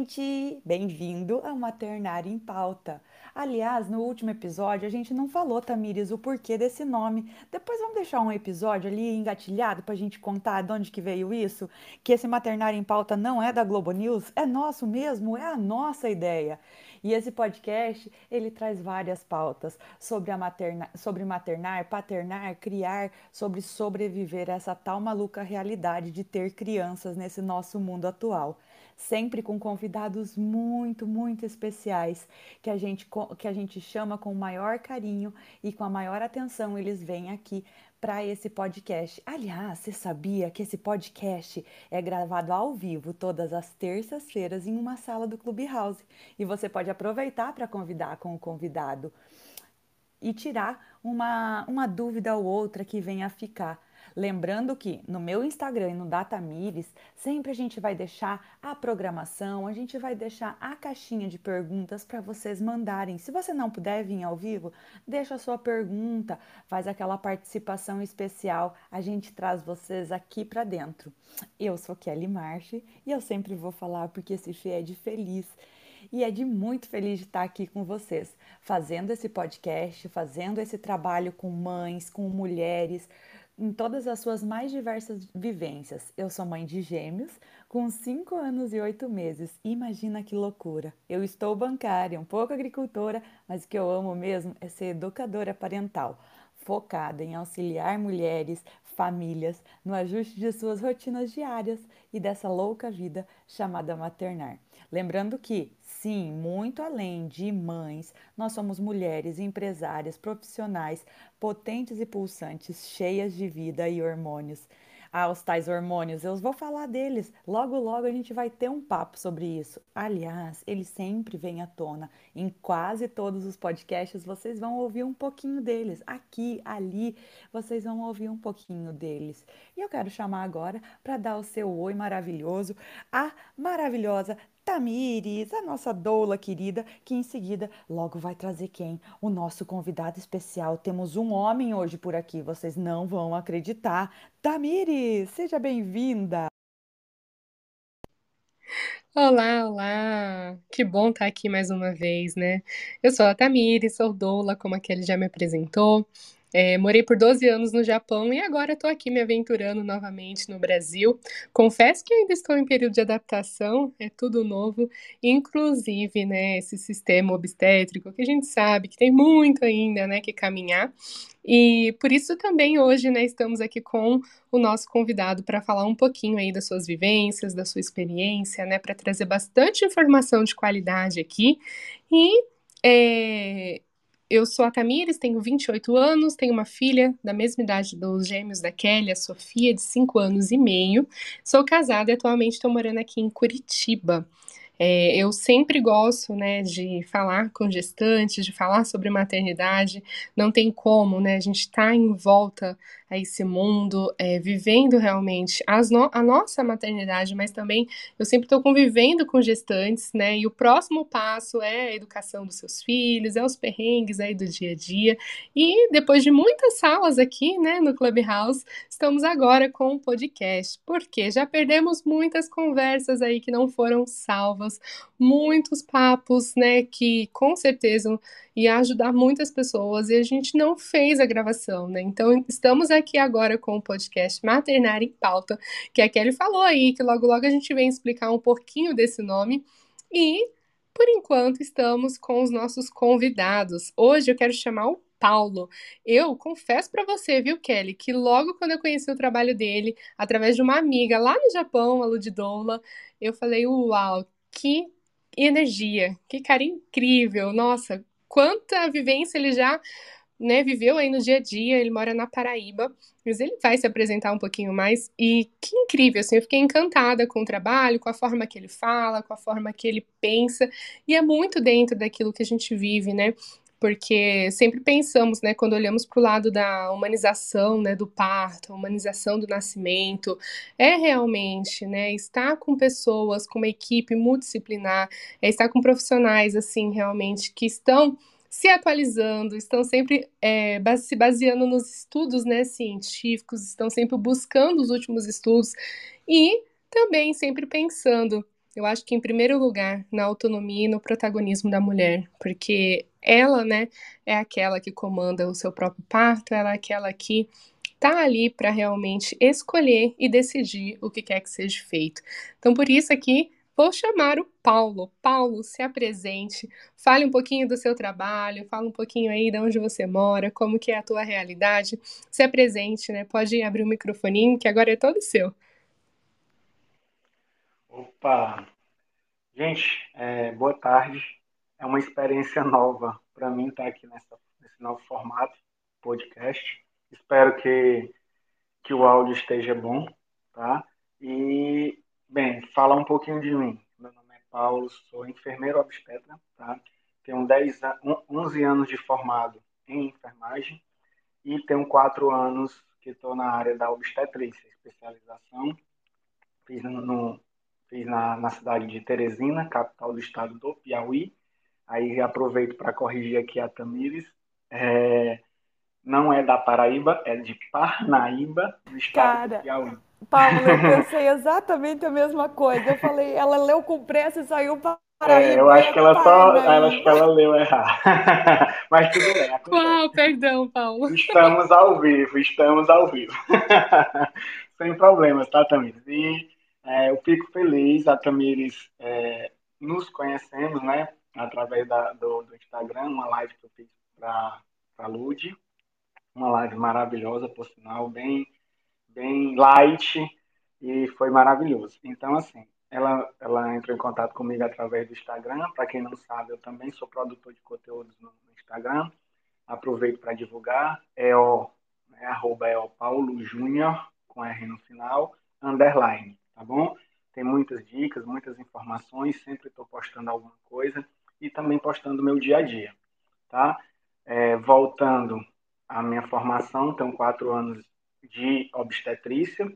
gente! Bem-vindo a Maternário em Pauta. Aliás, no último episódio a gente não falou, Tamires, o porquê desse nome. Depois vamos deixar um episódio ali engatilhado para a gente contar de onde que veio isso? Que esse Maternário em Pauta não é da Globo News, é nosso mesmo, é a nossa ideia. E esse podcast, ele traz várias pautas sobre, a materna, sobre maternar, paternar, criar, sobre sobreviver a essa tal maluca realidade de ter crianças nesse nosso mundo atual sempre com convidados muito, muito especiais, que a gente, que a gente chama com o maior carinho e com a maior atenção. Eles vêm aqui para esse podcast. Aliás, você sabia que esse podcast é gravado ao vivo todas as terças-feiras em uma sala do Clubhouse e você pode aproveitar para convidar com o convidado e tirar uma, uma dúvida ou outra que venha a ficar. Lembrando que no meu Instagram e no Datamires, sempre a gente vai deixar a programação, a gente vai deixar a caixinha de perguntas para vocês mandarem. Se você não puder vir ao vivo, deixa a sua pergunta, faz aquela participação especial, a gente traz vocês aqui para dentro. Eu sou Kelly Marche e eu sempre vou falar porque esse fé é de feliz e é de muito feliz de estar aqui com vocês, fazendo esse podcast, fazendo esse trabalho com mães, com mulheres, em todas as suas mais diversas vivências. Eu sou mãe de gêmeos, com 5 anos e 8 meses. Imagina que loucura! Eu estou bancária, um pouco agricultora, mas o que eu amo mesmo é ser educadora parental, focada em auxiliar mulheres, famílias no ajuste de suas rotinas diárias e dessa louca vida chamada maternar. Lembrando que Sim, muito além de mães, nós somos mulheres empresárias, profissionais, potentes e pulsantes, cheias de vida e hormônios. Ah, os tais hormônios, eu vou falar deles. Logo, logo a gente vai ter um papo sobre isso. Aliás, eles sempre vêm à tona. Em quase todos os podcasts vocês vão ouvir um pouquinho deles. Aqui, ali, vocês vão ouvir um pouquinho deles. E eu quero chamar agora para dar o seu oi maravilhoso a maravilhosa Tamires, a nossa doula querida, que em seguida logo vai trazer quem? O nosso convidado especial. Temos um homem hoje por aqui, vocês não vão acreditar. Tamires, seja bem-vinda. Olá, olá! Que bom estar aqui mais uma vez, né? Eu sou a Tamires, sou doula, como a Kelly já me apresentou. É, morei por 12 anos no Japão e agora estou aqui me aventurando novamente no Brasil. Confesso que ainda estou em período de adaptação, é tudo novo, inclusive, né, esse sistema obstétrico que a gente sabe que tem muito ainda, né, que caminhar. E por isso também hoje, né, estamos aqui com o nosso convidado para falar um pouquinho aí das suas vivências, da sua experiência, né, para trazer bastante informação de qualidade aqui. E é, eu sou a Tamires, tenho 28 anos, tenho uma filha da mesma idade dos gêmeos da Kelly, a Sofia, de 5 anos e meio. Sou casada e atualmente estou morando aqui em Curitiba. É, eu sempre gosto, né, de falar com gestantes, de falar sobre maternidade. Não tem como, né? A gente está em volta a esse mundo, é, vivendo realmente no a nossa maternidade, mas também eu sempre estou convivendo com gestantes, né? E o próximo passo é a educação dos seus filhos, é os perrengues aí do dia a dia. E depois de muitas salas aqui, né, no Clubhouse, estamos agora com um podcast, porque já perdemos muitas conversas aí que não foram salvas, muitos papos, né, que com certeza ia ajudar muitas pessoas e a gente não fez a gravação, né? Então estamos aqui agora com o podcast Maternário em Pauta, que a Kelly falou aí, que logo logo a gente vem explicar um pouquinho desse nome e por enquanto estamos com os nossos convidados. Hoje eu quero chamar o Paulo. Eu confesso para você, viu, Kelly, que logo quando eu conheci o trabalho dele, através de uma amiga lá no Japão, a Ludidola, eu falei: "Uau, que energia, que cara incrível! Nossa, quanta vivência ele já né, viveu aí no dia a dia, ele mora na Paraíba, mas ele vai se apresentar um pouquinho mais. E que incrível, assim, eu fiquei encantada com o trabalho, com a forma que ele fala, com a forma que ele pensa, e é muito dentro daquilo que a gente vive, né, porque sempre pensamos, né, quando olhamos para o lado da humanização, né, do parto, humanização do nascimento, é realmente, né, estar com pessoas, com uma equipe multidisciplinar, é estar com profissionais, assim, realmente, que estão se atualizando, estão sempre é, se baseando nos estudos né, científicos, estão sempre buscando os últimos estudos e também sempre pensando Eu acho que, em primeiro lugar, na autonomia e no protagonismo da mulher, porque ela, né, é aquela que comanda o seu próprio parto, ela é aquela que tá ali para realmente escolher e decidir o que quer que seja feito. Então, por isso aqui, vou chamar o Paulo. Paulo, se apresente, fale um pouquinho do seu trabalho, fale um pouquinho aí de onde você mora, como que é a tua realidade. Se apresente, né? Pode abrir o microfoninho, que agora é todo seu. Opa! Gente, é, boa tarde. É uma experiência nova para mim estar aqui nessa, nesse novo formato, podcast. Espero que, que o áudio esteja bom, tá? E, bem, falar um pouquinho de mim. Meu nome é Paulo, sou enfermeiro obstetra, tá? Tenho 10, 11 anos de formado em enfermagem e tenho 4 anos que estou na área da obstetrícia, especialização. Fiz no, fiz na, na cidade de Teresina, capital do estado do Piauí. Aí aproveito para corrigir aqui a Tamires. É, não é da Paraíba, é de Parnaíba, no estado Cara, do Piauí. Paulo, eu pensei exatamente a mesma coisa. Eu falei, ela leu com pressa e saiu para. É, eu acho que ela só, eu acho que ela leu errado. Mas tudo bem. Uau, perdão, Paulo. Estamos ao vivo, estamos ao vivo. Sem problemas, tá, Tamires? E é, eu fico feliz, a Tamires, é, nos conhecemos, né, através da, do, do, Instagram, uma live que eu fiz para a Lud, uma live maravilhosa, por sinal, bem, bem light, e foi maravilhoso. Então, assim, ela, ela entrou em contato comigo através do Instagram. Para quem não sabe, eu também sou produtor de conteúdos no, Instagram. Aproveito para divulgar. É o né, arroba é o Paulo Júnior, com R no final, underline tá bom? Tem muitas dicas, muitas informações, sempre estou postando alguma coisa e também postando meu dia a dia, tá? É, voltando à minha formação, tenho quatro anos de obstetrícia,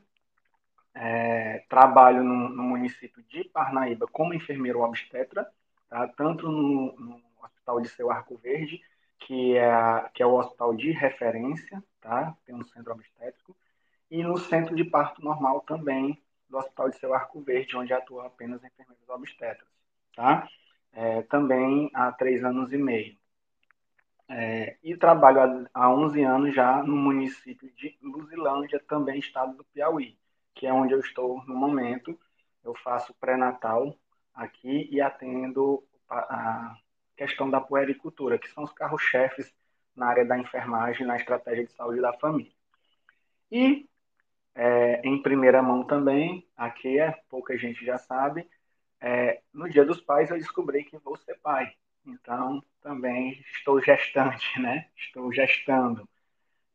é, trabalho no, no, município de Parnaíba como enfermeiro obstetra, tá? tanto no, no Hospital de Seu Arco Verde, que é, que é o hospital de referência, tá? tem um centro obstétrico, e no centro de parto normal também, do Hospital de Seu Arco Verde, onde atuam apenas enfermeiros obstetras, tá? É, também há três anos e meio. É, e trabalho há, há 11 anos já no município de Luzilândia, também estado do Piauí, que é onde eu estou no momento. Eu faço pré-natal aqui e atendo a questão da puericultura, que são os carros-chefes na área da enfermagem, na estratégia de saúde da família. E é, em primeira mão também, aqui é, pouca gente já sabe, é, no Dia dos Pais eu descobri que vou ser pai. Então, também estou gestante, né? Estou gestando.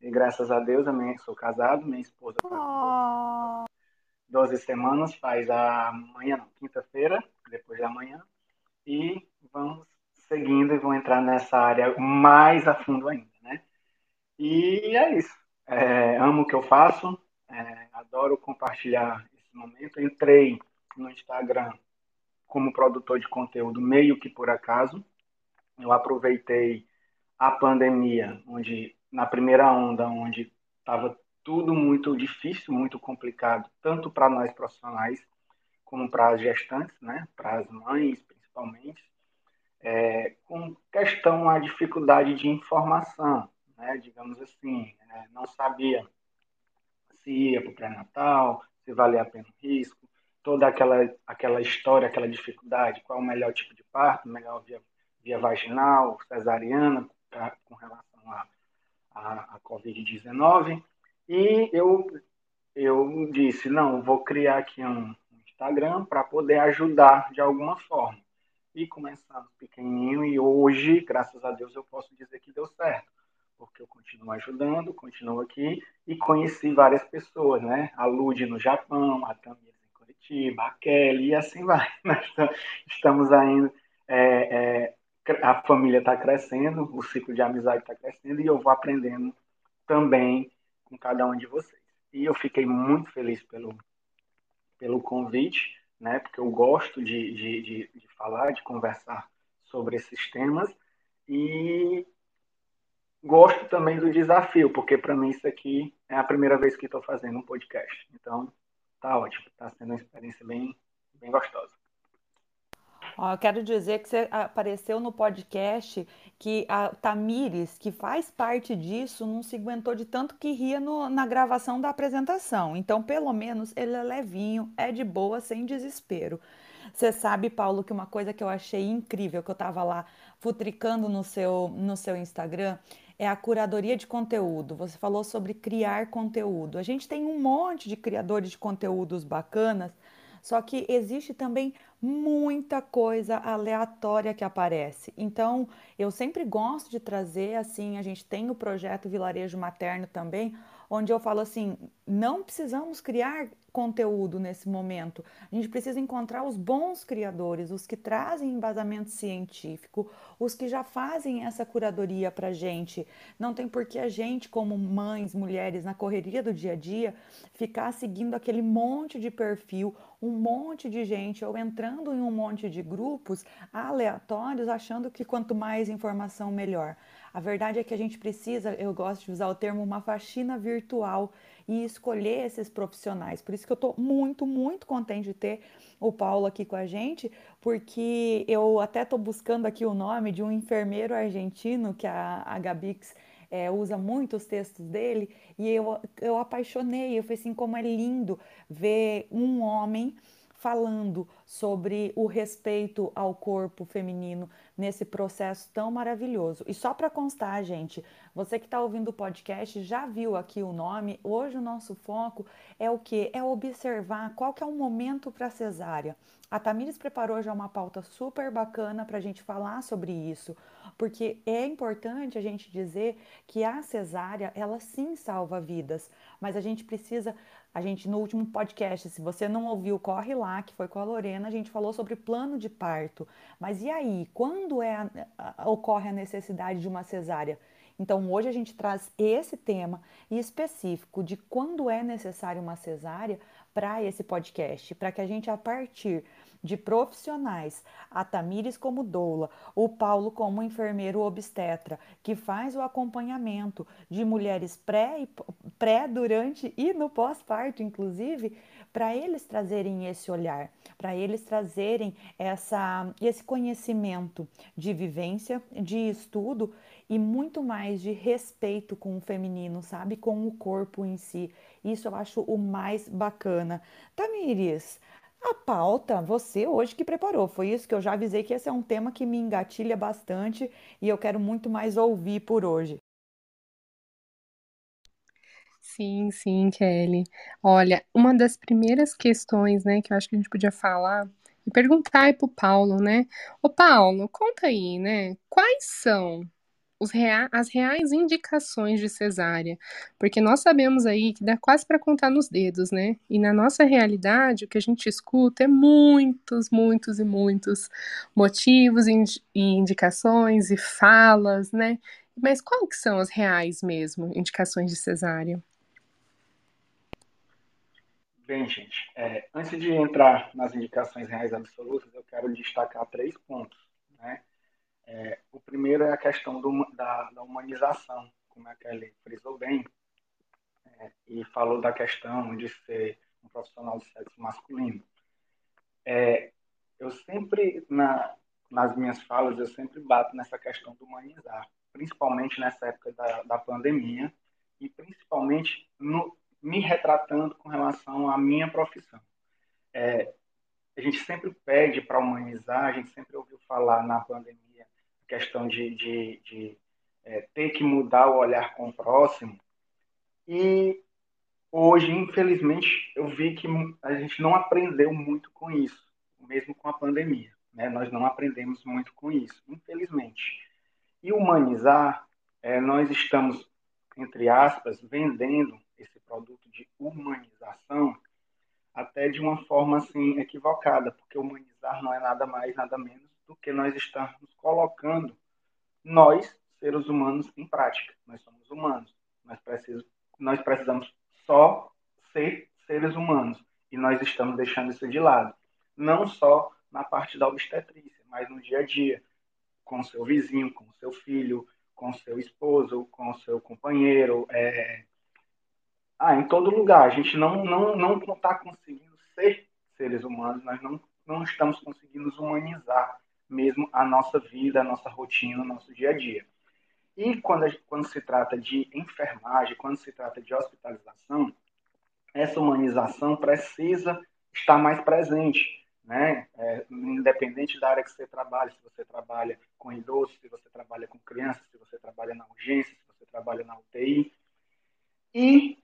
E graças a Deus, eu sou casado, minha esposa está oh. 12 semanas, faz amanhã, quinta-feira, depois da manhã. E vamos seguindo e vou entrar nessa área mais a fundo ainda, né? E é isso. É, amo o que eu faço, é, adoro compartilhar esse momento. Entrei no Instagram como produtor de conteúdo meio que por acaso. Eu aproveitei a pandemia, onde na primeira onda, onde estava tudo muito difícil, muito complicado, tanto para nós profissionais como para as gestantes, né, para as mães principalmente, é, com questão a dificuldade de informação, né, digamos assim, é, não sabia se ia para o pré-natal, se valia a pena o risco, toda aquela, aquela história, aquela dificuldade, qual o melhor tipo de parto, melhor via, via vaginal, cesariana, com relação à a, a, a Covid-19. E eu, eu disse, não, vou criar aqui um Instagram para poder ajudar de alguma forma. E começamos pequenininho e hoje, graças a Deus, eu posso dizer que deu certo porque eu continuo ajudando, continuo aqui e conheci várias pessoas, né? A Lud no Japão, a Tamires em Curitiba, a Kelly e assim vai. Nós estamos ainda, é, é, a família está crescendo, o ciclo de amizade está crescendo e eu vou aprendendo também com cada um de vocês. E eu fiquei muito feliz pelo, pelo convite, né? Porque eu gosto de, de, de, de falar, de conversar sobre esses temas e gosto também do desafio, porque para mim isso aqui é a primeira vez que estou fazendo um podcast. Então, tá ótimo, tá sendo uma experiência bem, bem gostosa. Ó, eu quero dizer que você apareceu no podcast que a Tamires, que faz parte disso, não se aguentou de tanto que ria no- na gravação da apresentação. Então, pelo menos, ele é levinho, é de boa, sem desespero. Você sabe, Paulo, que uma coisa que eu achei incrível, que eu estava lá futricando no seu, no seu Instagram, é a curadoria de conteúdo. Você falou sobre criar conteúdo. A gente tem um monte de criadores de conteúdos bacanas, só que existe também muita coisa aleatória que aparece. Então, eu sempre gosto de trazer assim, a gente tem o projeto Vilarejo Materno também, onde eu falo assim, não precisamos criar conteúdo nesse momento. A gente precisa encontrar os bons criadores, os que trazem embasamento científico, os que já fazem essa curadoria para gente. Não tem por que a gente, como mães, mulheres, na correria do dia a dia, ficar seguindo aquele monte de perfil, um monte de gente, ou entrando em um monte de grupos aleatórios, achando que quanto mais informação, melhor. A verdade é que a gente precisa, eu gosto de usar o termo, uma faxina virtual e escolher esses profissionais. Por isso que eu estou muito, muito contente de ter o Paulo aqui com a gente, porque eu até estou buscando aqui o nome de um enfermeiro argentino que a, a Gabix é, usa muito os textos dele, e eu, eu apaixonei, eu falei assim, como é lindo ver um homem falando sobre o respeito ao corpo feminino nesse processo tão maravilhoso. E só para constar, gente, você que está ouvindo o podcast já viu aqui o nome. Hoje o nosso foco é o que? É observar qual que é o momento para cesárea. A Tamires preparou já uma pauta super bacana para a gente falar sobre isso, porque é importante a gente dizer que a cesárea, ela sim salva vidas, mas a gente precisa a gente, no último podcast, se você não ouviu, corre lá, que foi com a Lorena, a gente falou sobre plano de parto. Mas e aí, quando é a, a, ocorre a necessidade de uma cesárea? Então, hoje a gente traz esse tema específico de quando é necessário uma cesárea para esse podcast, para que a gente, a partir de profissionais, a Tamires como doula, o Paulo como enfermeiro obstetra, que faz o acompanhamento de mulheres pré, pré durante e no pós-parto, inclusive, para eles trazerem esse olhar, para eles trazerem essa, esse conhecimento de vivência, de estudo e muito mais de respeito com o feminino, sabe? Com o corpo em si. Isso eu acho o mais bacana. Tamires, a pauta, você hoje que preparou, foi isso que eu já avisei que esse é um tema que me engatilha bastante e eu quero muito mais ouvir por hoje. Sim, sim, Kelly. Olha, uma das primeiras questões, né, que eu acho que a gente podia falar e perguntar aí pro Paulo, né? Ô, Paulo, conta aí, né? Quais são rea as reais indicações de cesárea, porque nós sabemos aí que dá quase para contar nos dedos, né? E na nossa realidade, o que a gente escuta é muitos, muitos e muitos motivos e indicações e falas, né? Mas quais que são as reais mesmo indicações de cesárea? Bem, gente, é, antes de entrar nas indicações reais absolutas, eu quero destacar três pontos, né? É, o primeiro é a questão do, da, da, humanização, como a Kelly frisou bem, é, e falou da questão de ser um profissional de sexo masculino. É, eu sempre, na, nas minhas falas, eu sempre bato nessa questão do humanizar, principalmente nessa época da, da pandemia, e principalmente no, me retratando com relação à minha profissão. É, a gente sempre pede para humanizar, a gente sempre ouviu falar na pandemia questão de, de, de é, ter que mudar o olhar com o próximo. E hoje, infelizmente, eu vi que a gente não aprendeu muito com isso, mesmo com a pandemia. Né? Nós não aprendemos muito com isso, infelizmente. E humanizar, é, nós estamos, entre aspas, vendendo esse produto de humanização até de uma forma assim equivocada, porque humanizar não é nada mais, nada menos do que nós estamos colocando nós, seres humanos, em prática. Nós somos humanos. Nós, precisamos, nós precisamos só ser seres humanos. E nós estamos deixando isso de lado. Não só na parte da obstetrícia, mas no dia a dia, com seu vizinho, com seu filho, com seu esposo, com seu companheiro. É... Ah, em todo lugar. A gente não não não está conseguindo ser seres humanos, nós não não estamos conseguindo humanizar mesmo a nossa vida, a nossa rotina, o nosso dia a dia. E quando, quando se trata de enfermagem, quando se trata de hospitalização, essa humanização precisa estar mais presente, né? É, independente da área que você trabalha, se você trabalha com idosos, se você trabalha com crianças, se você trabalha na urgência, se você trabalha na UTI. E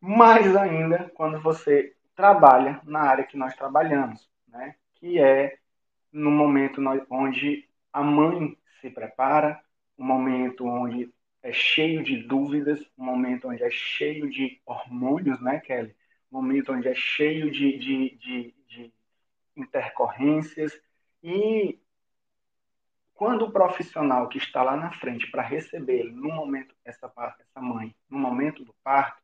mais ainda quando você trabalha na área que nós trabalhamos, né? Que é no momento onde a mãe se prepara, um momento onde é cheio de dúvidas, um momento onde é cheio de hormônios, né, Kelly? Um momento onde é cheio de, de, de, de intercorrências. E quando o profissional que está lá na frente para receber no momento, essa, essa mãe, no momento do parto,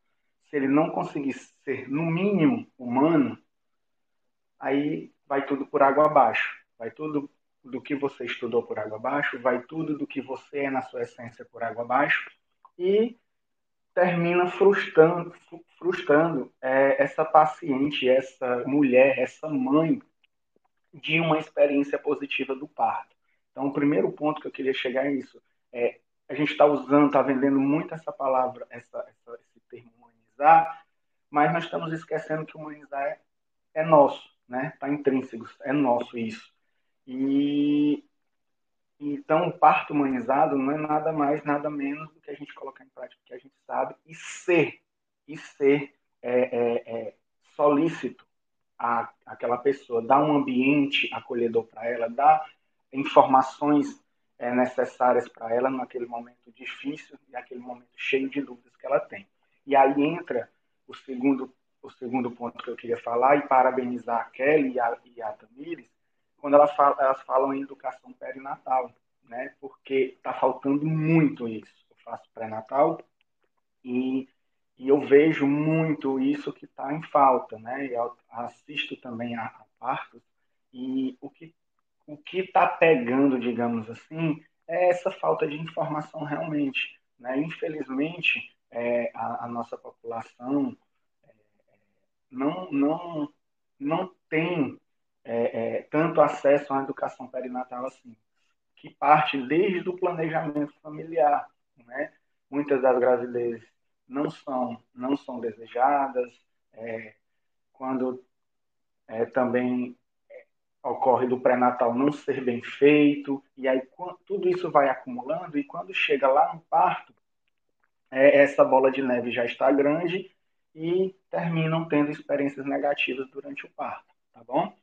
se ele não conseguir ser, no mínimo, humano, aí vai tudo por água abaixo. Vai tudo do que você estudou por água abaixo, vai tudo do que você é na sua essência por água abaixo e termina frustrando, frustrando é, essa paciente, essa mulher, essa mãe de uma experiência positiva do parto. Então, o primeiro ponto que eu queria chegar é isso. É, a gente está usando, está vendendo muito essa palavra, essa, essa, esse termo humanizar, mas nós estamos esquecendo que humanizar é, é nosso, né? Está intrínseco, é nosso isso. E então o parto humanizado não é nada mais, nada menos do que a gente colocar em prática o que a gente sabe e ser, e ser é, é, é, solícito a aquela pessoa, dar um ambiente acolhedor para ela, dar informações é, necessárias para ela naquele momento difícil e aquele momento cheio de dúvidas que ela tem. E aí entra o segundo o segundo ponto que eu queria falar e parabenizar a Kelly e a, e a Tamires, quando elas falam, elas falam em educação perinatal, né? Porque está faltando muito isso. Eu faço pré-natal e, e eu vejo muito isso que está em falta, né? Eu assisto também a, a partos e o que o que está pegando, digamos assim, é essa falta de informação realmente, né? Infelizmente, é, a, a, nossa população é, não não não tem é, é, tanto acesso à educação perinatal assim, que parte desde o planejamento familiar. Né? Muitas das gravidezes não são, não são desejadas, é, quando é, também ocorre do pré-natal não ser bem feito, e aí tudo isso vai acumulando, e quando chega lá no parto, é, essa bola de neve já está grande e terminam tendo experiências negativas durante o parto, tá bom?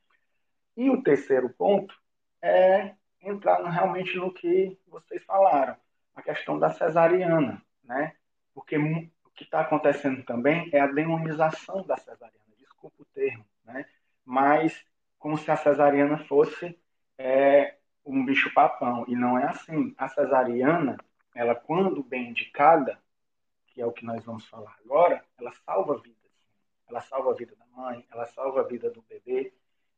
E o terceiro ponto é entrar realmente no que vocês falaram, a questão da cesariana, né? Porque o que está acontecendo também é a demonização da cesariana, desculpa o termo, né? Mas como se a cesariana fosse é, um bicho-papão, e não é assim. A cesariana, ela quando bem indicada, que é o que nós vamos falar agora, ela salva vidas. Ela salva a vida da mãe, ela salva a vida do bebê,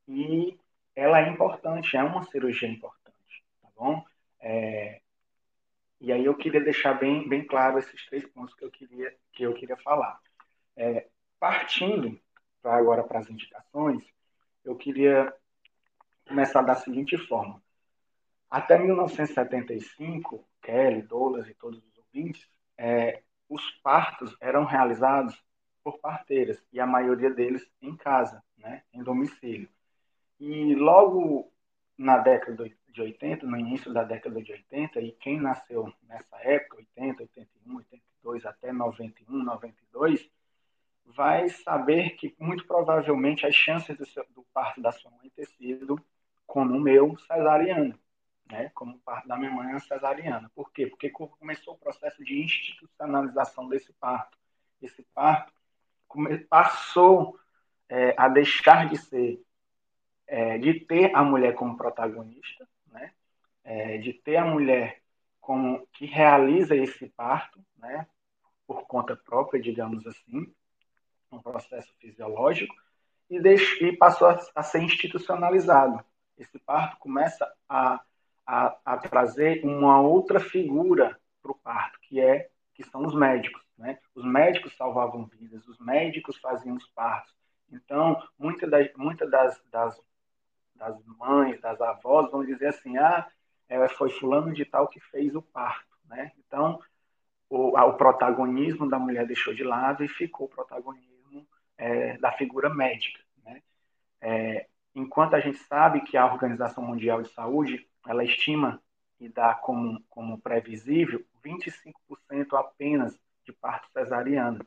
e ela é importante, é uma cirurgia importante, tá bom? É, e aí eu queria deixar bem, bem claro esses três pontos que eu queria, que eu queria falar. É, partindo pra agora para as indicações, eu queria começar da seguinte forma. Até 1975, Kelly, Douglas e todos os ouvintes, é, os partos eram realizados por parteiras, e a maioria deles em casa, né, em domicílio. E logo na década de 80, no início da década de 80, e quem nasceu nessa época, 80, 81, 82 até 91, 92, vai saber que muito provavelmente as chances do, seu, do parto da sua mãe ter sido, como o meu, cesariano, né? como parto da minha mãe é cesariana. Por quê? Porque começou o processo de institucionalização desse parto. Esse parto passou é, a deixar de ser é, de ter a mulher como protagonista, né? É, de ter a mulher como que realiza esse parto, né? por conta própria, digamos assim, um processo fisiológico, e, deixo, e passou a, a, ser institucionalizado. Esse parto começa a, a, a trazer uma outra figura para o parto, que é que são os médicos. Né? Os médicos salvavam vidas, os médicos faziam os partos. Então, muitas das, muita das, das das mães, das avós, vão dizer assim, ah, é, foi fulano de tal que fez o parto, né? Então, o, o protagonismo da mulher deixou de lado e ficou o protagonismo é, da figura médica, né? É, enquanto a gente sabe que a Organização Mundial de Saúde, ela estima e dá como, como previsível 25% apenas de parto cesariano.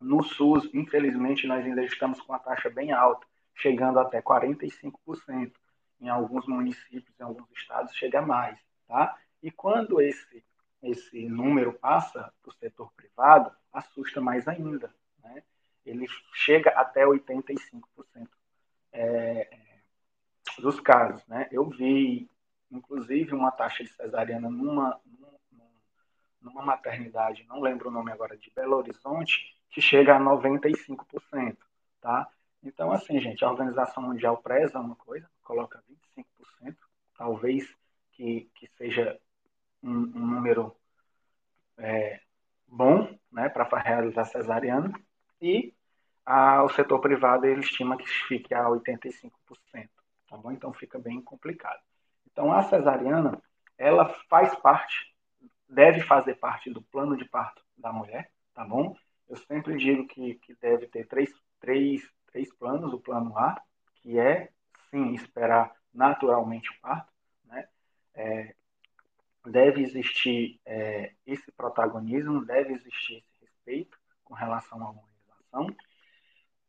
No SUS, infelizmente, nós ainda estamos com uma taxa bem alta, chegando até 45%. Em alguns municípios, em alguns estados, chega mais. Tá? E quando esse, esse número passa para o setor privado, assusta mais ainda. Né? Ele chega até 85% é, dos casos. Né? Eu vi, inclusive, uma taxa de cesariana numa, numa maternidade, não lembro o nome agora, de Belo Horizonte, que chega a 95%, tá? Então, assim, gente, a Organização Mundial preza uma coisa, coloca 25%, talvez que, que seja um, um número é, bom, né, para realizar cesariana, e a, o setor privado ele estima que fique a 85%, tá bom? Então fica bem complicado. Então a cesariana, ela faz parte deve fazer parte do plano de parto da mulher, tá bom? Eu sempre digo que, que deve ter três, três, três planos. O plano A, que é, sim, esperar naturalmente o parto, né? É, deve existir é, esse protagonismo, deve existir esse respeito com relação à humanização.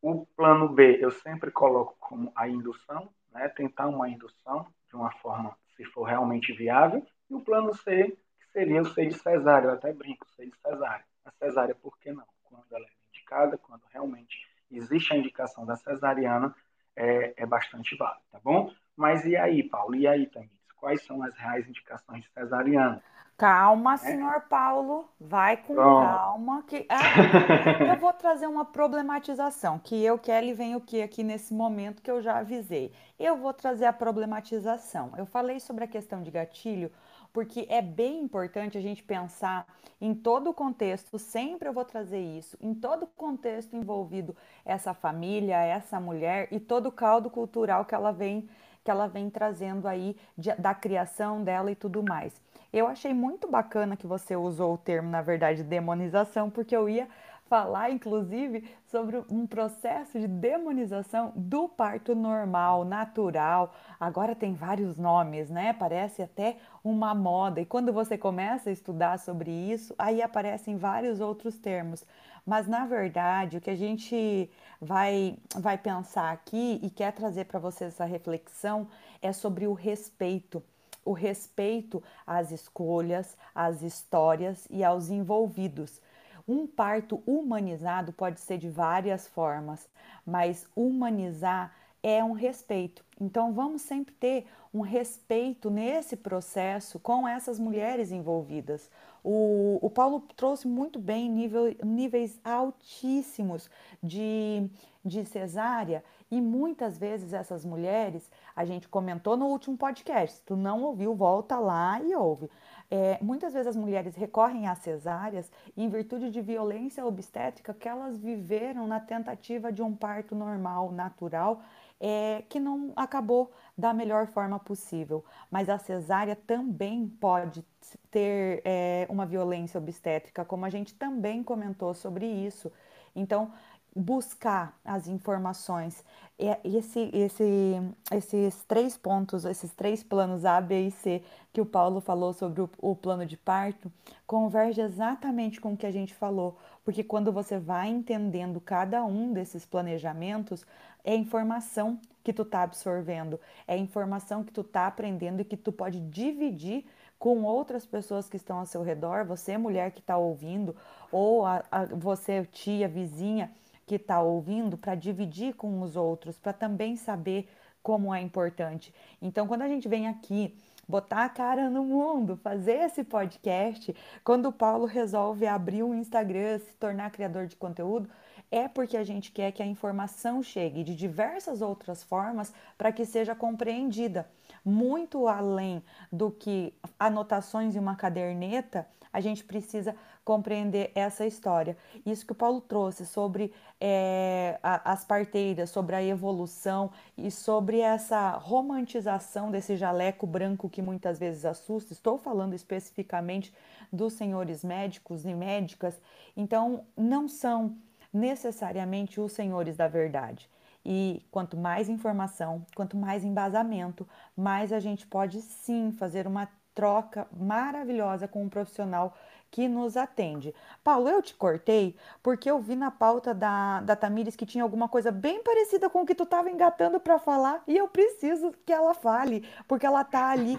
O plano B eu sempre coloco como a indução, né? tentar uma indução de uma forma, se for realmente viável. E o plano C seria o seio de cesárea. Eu até brinco, seio de cesárea. A cesárea, por que não? Quando ela é indicada, quando realmente existe a indicação da cesariana, é, é bastante válido, tá bom? Mas e aí, Paulo? E aí, Tamires? Quais são as reais indicações de cesariana? Calma, é. senhor Paulo, vai com Pronto. calma. Que ah, eu vou trazer uma problematização, que eu, Kelly, venho aqui, aqui nesse momento que eu já avisei. Eu vou trazer a problematização. Eu falei sobre a questão de gatilho porque é bem importante a gente pensar em todo o contexto, sempre eu vou trazer isso, em todo o contexto envolvido essa família, essa mulher e todo o caldo cultural que ela vem que ela vem trazendo aí de, da criação dela e tudo mais. Eu achei muito bacana que você usou o termo, na verdade, demonização, porque eu ia falar, inclusive, sobre um processo de demonização do parto normal, natural. Agora tem vários nomes, né? Parece até uma moda. E quando você começa a estudar sobre isso, aí aparecem vários outros termos. Mas na verdade, o que a gente vai, vai pensar aqui e quer trazer para vocês essa reflexão é sobre o respeito. O respeito às escolhas, às histórias e aos envolvidos. Um parto humanizado pode ser de várias formas, mas humanizar é um respeito. Então vamos sempre ter um respeito nesse processo com essas mulheres envolvidas. O, o Paulo trouxe muito bem nível, níveis altíssimos de, de cesárea e muitas vezes essas mulheres, a gente comentou no último podcast, se tu não ouviu, volta lá e ouve. É, muitas vezes as mulheres recorrem às cesáreas em virtude de violência obstétrica que elas viveram na tentativa de um parto normal, natural, é, que não acabou da melhor forma possível. Mas a cesárea também pode ter é, uma violência obstétrica, como a gente também comentou sobre isso. Então, buscar as informações. Esse, esse, esses três pontos, esses três planos A, B e C que o Paulo falou sobre o, o plano de parto, converge exatamente com o que a gente falou, porque quando você vai entendendo cada um desses planejamentos, é informação que tu tá absorvendo, é informação que tu tá aprendendo e que tu pode dividir com outras pessoas que estão ao seu redor, você mulher que está ouvindo, ou a, a, você tia, vizinha, que está ouvindo para dividir com os outros, para também saber como é importante. Então, quando a gente vem aqui botar a cara no mundo, fazer esse podcast, quando o Paulo resolve abrir um Instagram, se tornar criador de conteúdo, é porque a gente quer que a informação chegue de diversas outras formas para que seja compreendida. Muito além do que anotações em uma caderneta, a gente precisa compreender essa história. Isso que o Paulo trouxe sobre é, a, as parteiras, sobre a evolução e sobre essa romantização desse jaleco branco que muitas vezes assusta. Estou falando especificamente dos senhores médicos e médicas. Então, não são necessariamente os senhores da verdade. E quanto mais informação, quanto mais embasamento, mais a gente pode sim fazer uma troca maravilhosa com um profissional que nos atende. Paulo, eu te cortei porque eu vi na pauta da, da Tamires que tinha alguma coisa bem parecida com o que tu estava engatando para falar e eu preciso que ela fale, porque ela tá ali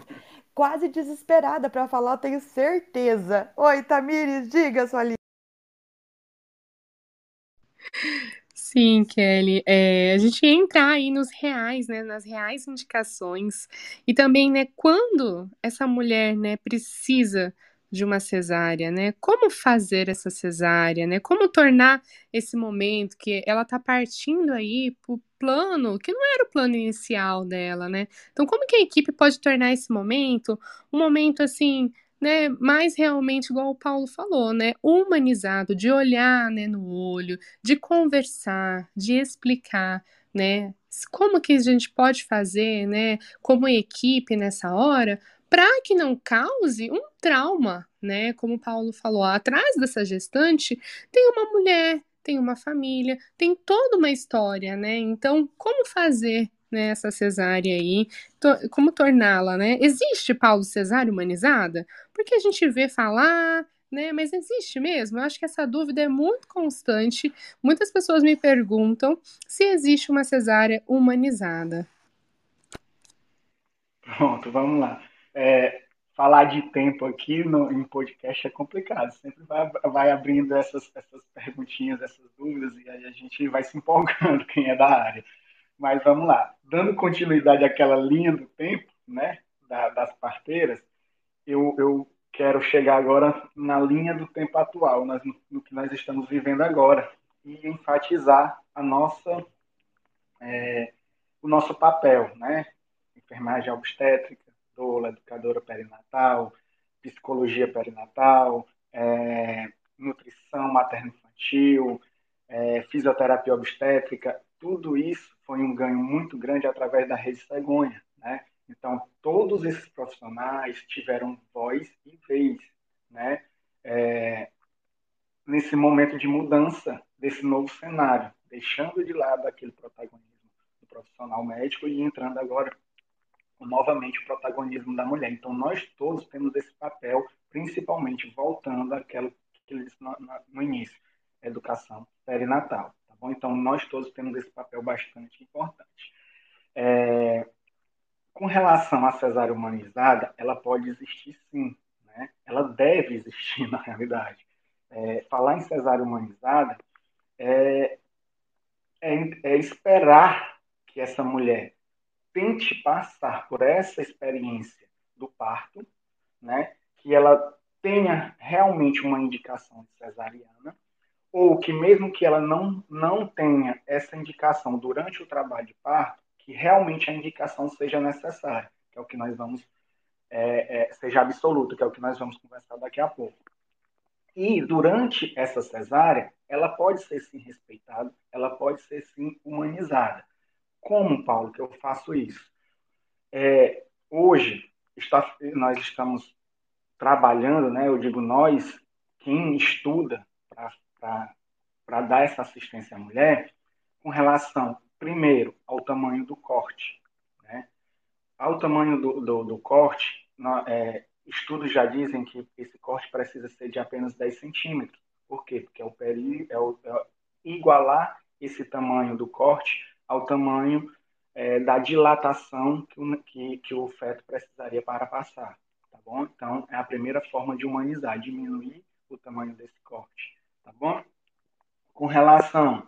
quase desesperada para falar, eu tenho certeza. Oi, Tamires, diga sua linha. Sim, Kelly. É, a gente entrar aí nos reais, né, nas reais indicações e também, né, quando essa mulher, né, precisa de uma cesárea, né? Como fazer essa cesárea, né? Como tornar esse momento que ela tá partindo aí pro plano que não era o plano inicial dela, né? Então, como que a equipe pode tornar esse momento um momento assim né, mais realmente, igual o Paulo falou, né, humanizado, de olhar, né, no olho, de conversar, de explicar, né, como que a gente pode fazer, né, como equipe nessa hora, para que não cause um trauma, né, como o Paulo falou, atrás dessa gestante tem uma mulher, tem uma família, tem toda uma história, né, então como fazer né, essa cesárea aí, como torná-la, né? Existe Paulo cesárea humanizada? Porque a gente vê falar, né, mas existe mesmo? Eu acho que essa dúvida é muito constante. Muitas pessoas me perguntam se existe uma cesárea humanizada. Pronto, vamos lá. É, falar de tempo aqui no, em podcast é complicado. Sempre vai, vai abrindo essas, essas perguntinhas, essas dúvidas, e aí a gente vai se empolgando, quem é da área. Mas vamos lá. Dando continuidade àquela linha do tempo, né, da, das parteiras, eu, eu quero chegar agora na linha do tempo atual, no, no que nós estamos vivendo agora, e enfatizar a nossa, é, o nosso papel, né? Enfermagem obstétrica, doula, educadora perinatal, psicologia perinatal, é, nutrição materno-infantil, é, fisioterapia obstétrica, tudo isso foi um ganho muito grande através da rede cegonha, né? Então, todos esses profissionais tiveram voz e vez, né? É, nesse momento de mudança desse novo cenário, deixando de lado aquele protagonismo do profissional médico e entrando agora novamente o protagonismo da mulher. Então, nós todos temos esse papel, principalmente voltando àquilo que ele disse no, no início, educação perinatal. Bom, então, nós todos temos esse papel bastante importante. É, com relação à cesárea humanizada, ela pode existir sim, né? ela deve existir na realidade. É, falar em cesárea humanizada é, é, é esperar que essa mulher tente passar por essa experiência do parto, né? que ela tenha realmente uma indicação cesariana, ou que mesmo que ela não, não tenha essa indicação durante o trabalho de parto, que realmente a indicação seja necessária, que é o que nós vamos, é, é, seja absoluta, que é o que nós vamos conversar daqui a pouco. E durante essa cesárea, ela pode ser sim respeitada, ela pode ser sim humanizada. Como, Paulo, que eu faço isso? É, hoje, está, nós estamos trabalhando, né, eu digo nós, quem estuda para dar essa assistência à mulher com relação, primeiro, ao tamanho do corte. Né? Ao tamanho do, do, do corte, é, estudos já dizem que esse corte precisa ser de apenas 10 centímetros. Por quê? Porque é o, peri, é o é igualar esse tamanho do corte ao tamanho é, da dilatação que que, que o feto precisaria para passar. Tá bom? Então, é a primeira forma de humanizar, diminuir o tamanho desse corte tá bom? Com relação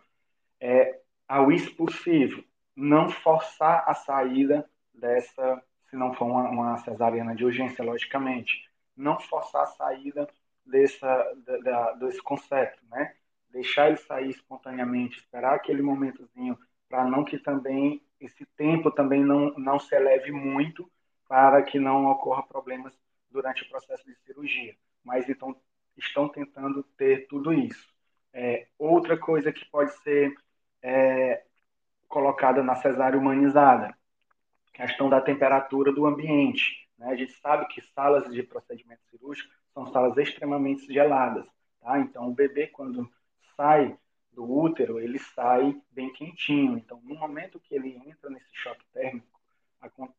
é, ao expulsivo, não forçar a saída dessa, se não for uma, uma cesariana de urgência, logicamente, não forçar a saída dessa, da, da, desse conceito, né? Deixar ele sair espontaneamente, esperar aquele momentozinho para não que também esse tempo também não, não se eleve muito para que não ocorra problemas durante o processo de cirurgia. Mas então estão tentando ter tudo isso. É, outra coisa que pode ser é, colocada na cesárea humanizada, questão da temperatura do ambiente. Né? A gente sabe que salas de procedimento cirúrgico são salas extremamente geladas. Tá? Então, o bebê, quando sai do útero, ele sai bem quentinho. Então, no momento que ele entra nesse choque térmico,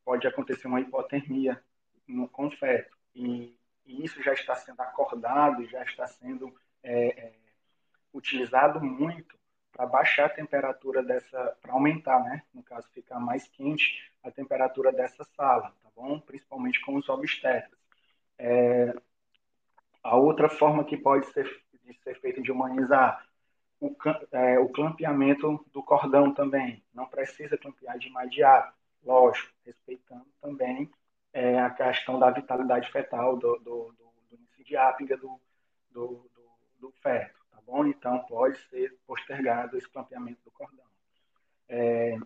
pode acontecer uma hipotermia no, com o feto. E, e, isso já está sendo acordado, já está sendo é, é, utilizado muito para baixar a temperatura dessa, para aumentar, né? No caso, ficar mais quente a temperatura dessa sala, tá bom? Principalmente com os obstetras. É, a outra forma que pode ser, ser feita de humanizar o, é, o clampeamento do cordão também. Não precisa clampear de imediato, lógico, respeitando também é, a questão da vitalidade fetal, do, do, do, do de ápiga do, do, do feto, tá bom? Então, pode ser postergado esse clampeamento do cordão. É,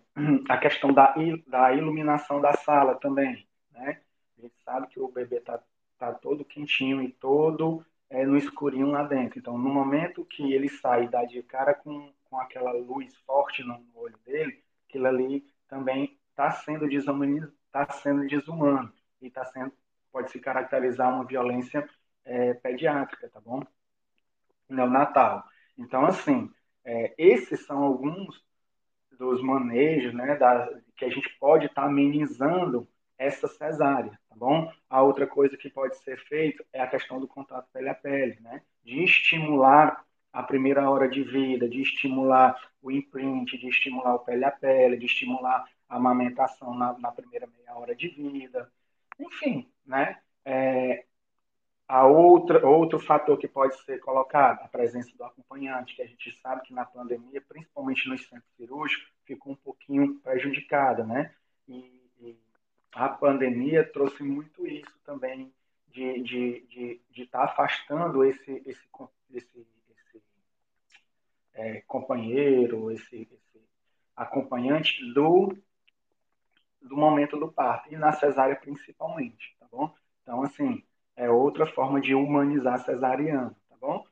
a questão da, da iluminação da sala também, né? A gente sabe que o bebê está tá todo quentinho e todo é, no escurinho lá dentro. Então, no momento que ele sai e dá de cara com, com aquela luz forte no, olho dele, aquilo ali também está sendo está sendo desumano e está sendo pode se caracterizar uma violência é, pediátrica, tá bom? Neonatal. Então, assim, é, esses são alguns dos manejos, né, da, que a gente pode estar tá amenizando essa cesárea, tá bom? A outra coisa que pode ser feito é a questão do contato pele a pele, né? De estimular a primeira hora de vida, de estimular o imprint, de estimular o pele a pele, de estimular a amamentação na, na primeira meia hora de vida. Enfim, né? É, a outra, outro fator que pode ser colocado, a presença do acompanhante, que a gente sabe que na pandemia, principalmente nos centros cirúrgicos, ficou um pouquinho prejudicada, né? E a pandemia trouxe muito isso também de estar de, de, de tá afastando esse, esse, esse, esse é, companheiro, esse, esse, acompanhante do, do momento do parto, e na cesárea principalmente, tá bom? Então, assim, é outra forma de humanizar a cesariana, tá bom?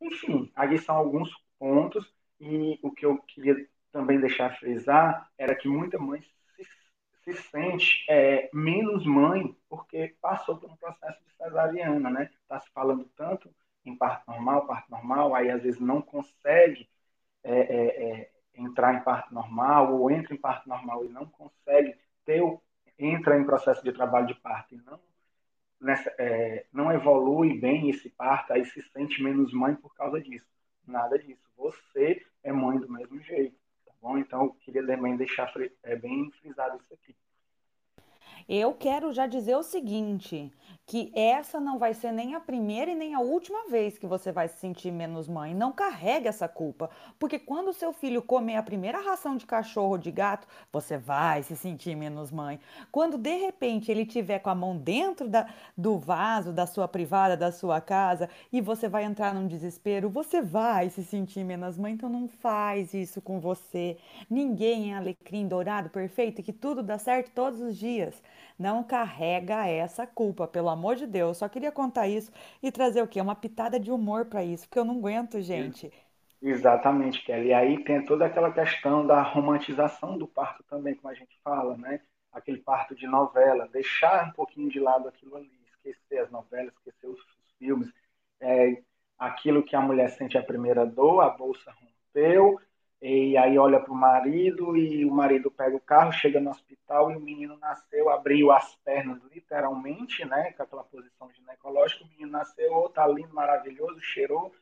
Enfim, aqui são alguns pontos, e o que eu queria também deixar frisar era que muita mãe se sente é, menos mãe porque passou por um processo de cesariana, né? Está se falando tanto em parto normal, parto normal, aí às vezes não consegue é, é, é, entrar em parto normal ou entra em parto normal e não consegue ter entra em processo de trabalho de parto e não nessa, é, não evolui bem esse parto, aí se sente menos mãe por causa disso. Nada disso. Você é mãe do mesmo jeito. Bom, então queria também deixar é, bem frisado isso aqui. Eu quero já dizer o seguinte: que essa não vai ser nem a primeira e nem a última vez que você vai se sentir menos mãe. Não carregue essa culpa, porque quando o seu filho comer a primeira ração de cachorro ou de gato, você vai se sentir menos mãe. Quando de repente ele tiver com a mão dentro da, do vaso da sua privada, da sua casa, e você vai entrar num desespero, você vai se sentir menos mãe. Então não faz isso com você. Ninguém é alecrim dourado perfeito e que tudo dá certo todos os dias. Não carrega essa culpa, pelo amor de Deus. Só queria contar isso e trazer o quê? Uma pitada de humor para isso, porque eu não aguento, gente. Exatamente, Kelly. E aí tem toda aquela questão da romantização do parto também, como a gente fala, né? Aquele parto de novela, deixar um pouquinho de lado aquilo ali, esquecer as novelas, esquecer os, filmes. É, aquilo que a mulher sente a primeira dor, a bolsa rompeu, e aí olha para o marido e o marido pega o carro, chega no hospital e o menino nasceu, abriu as pernas literalmente, né, com aquela posição ginecológica, o menino nasceu, oh, tá lindo, maravilhoso, cheirou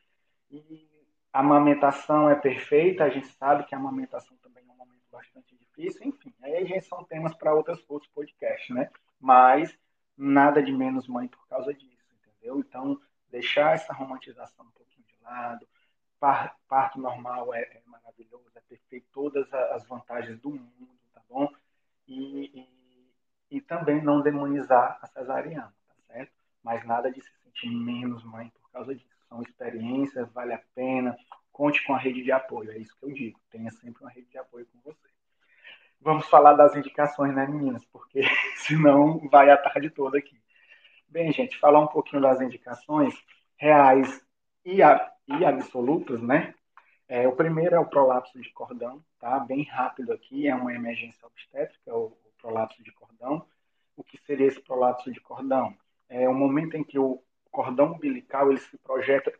e a amamentação é perfeita, a gente sabe que a amamentação também é um momento bastante difícil, enfim, aí gente são temas para outros, outros podcasts, né, mas nada de menos mãe por causa disso, entendeu? Então, deixar essa romantização um pouquinho de lado, parto normal é, é maravilhoso, é perfeito, todas as vantagens do mundo, tá bom? E, e, e, também não demonizar a cesariana, tá certo? Mas nada de se sentir menos mãe por causa disso. São experiências, vale a pena, conte com a rede de apoio, é isso que eu digo, tenha sempre uma rede de apoio com você. Vamos falar das indicações, né, meninas? Porque senão vai a tarde toda aqui. Bem, gente, falar um pouquinho das indicações reais e, a, e absolutas, né? É, o primeiro é o prolapso de cordão, tá? Bem rápido aqui, é uma emergência obstétrica, o, o prolapso de cordão. O que seria esse prolapso de cordão? É o momento em que o cordão umbilical ele se projeta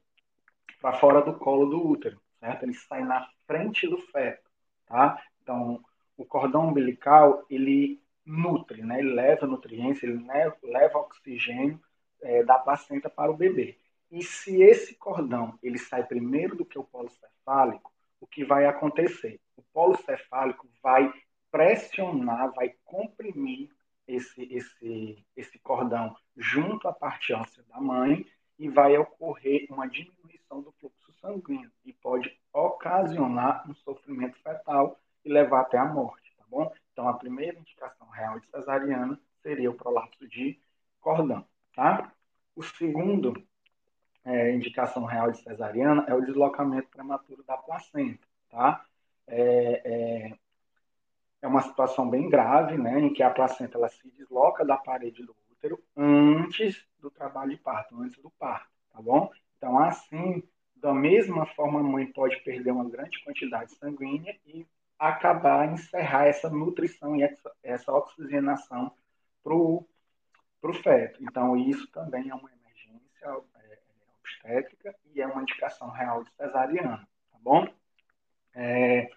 para fora do colo do útero, certo? Ele sai na frente do feto, tá? Então, o cordão umbilical, ele nutre, né? Ele leva nutrientes, ele leva oxigênio é, da placenta para o bebê. E se esse cordão ele sai primeiro do que o polo cefálico, o que vai acontecer? O polo cefálico vai pressionar, vai comprimir esse, esse, esse cordão junto à parte óssea da mãe e vai ocorrer uma diminuição do fluxo sanguíneo e pode ocasionar um sofrimento fetal e levar até a morte, tá bom? Então, a primeira indicação real de cesariana seria o prolapso de cordão, tá? O segundo é, indicação real de cesariana é o deslocamento prematuro da placenta, tá? É, é, é, uma situação bem grave, né, em que a placenta ela se desloca da parede do útero antes do trabalho de parto, antes do parto, tá bom? Então, assim, da mesma forma, a mãe pode perder uma grande quantidade sanguínea e acabar, encerrar essa nutrição e essa, essa oxigenação para o feto. Então, isso também é uma emergência obstétrica e é uma indicação real de cesariana, tá bom? É,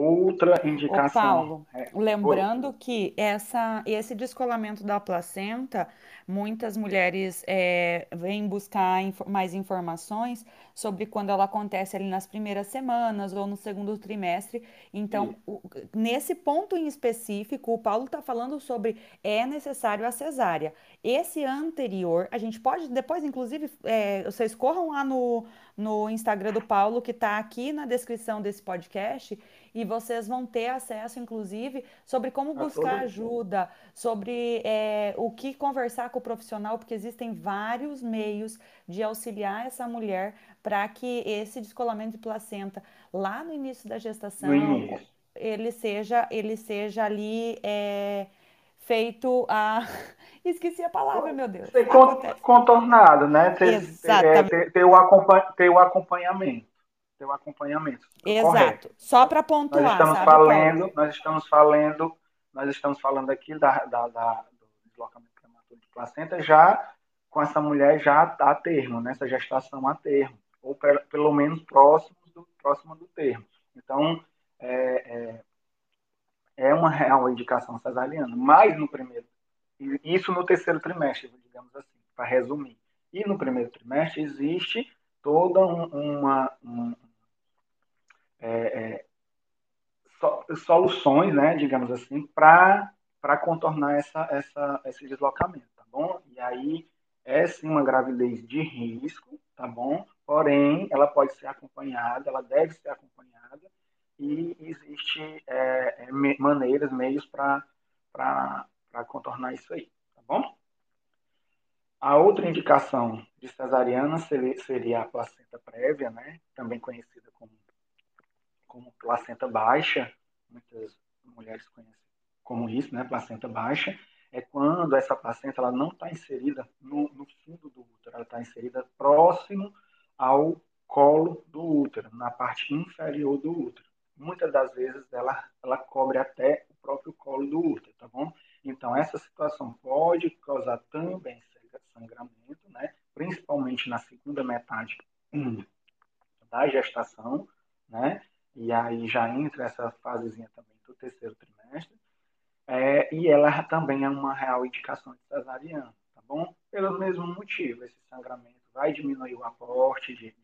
outra indicação. Ô Paulo, é, lembrando que essa, esse descolamento da placenta, muitas mulheres é, vêm buscar inf mais informações sobre quando ela acontece ali nas primeiras semanas ou no segundo trimestre. Então, o, nesse ponto em específico, o Paulo está falando sobre é necessário a cesárea. Esse anterior, a gente pode, depois, inclusive, é, vocês corram lá no, no Instagram do Paulo, que está aqui na descrição desse podcast, e vocês vão ter acesso, inclusive, sobre como buscar ajuda, sobre é, o que conversar com o profissional, porque existem vários meios de auxiliar essa mulher para que esse descolamento de placenta lá no início da gestação ele seja ele seja ali é, feito a esqueci a palavra meu Deus. Contornado né? Ter, Exatamente. Ter, ter, o ter o acompanhamento o acompanhamento exato correto. só para pontuar nós estamos sabe, falando Paulo? nós estamos falando nós estamos falando aqui da, da, da do deslocamento prematuro de placenta já com essa mulher já a termo, nessa né, gestação a termo ou pelo menos próximo do, próximo do termo. Então, é, é, é uma real indicação cesariana, mas no primeiro, isso no terceiro trimestre, digamos assim, para resumir. E no primeiro trimestre existe toda uma, uma é, é, so, soluções, né, digamos assim, para contornar essa, essa, esse deslocamento, tá bom? E aí é sim uma gravidez de risco, tá bom? Porém, ela pode ser acompanhada, ela deve ser acompanhada e existe é, é maneiras, meios para contornar isso aí, tá bom? A outra indicação de cesariana seria a placenta prévia, né? Também conhecida como, como placenta baixa. Muitas mulheres conhecem como isso, né? Placenta baixa é quando essa placenta ela não está inserida no, no fundo do útero, ela está inserida próximo ao colo do útero, na parte inferior do útero. Muitas das vezes ela, ela cobre até o próprio colo do útero, tá bom? Então, essa situação pode causar também sangramento, né? principalmente na segunda metade da gestação, né? E aí já entra essa fasezinha também do terceiro trimestre. É, e ela também é uma real indicação de cesariana, tá bom? Pelo mesmo motivo, esse sangramento vai diminuir o aporte de,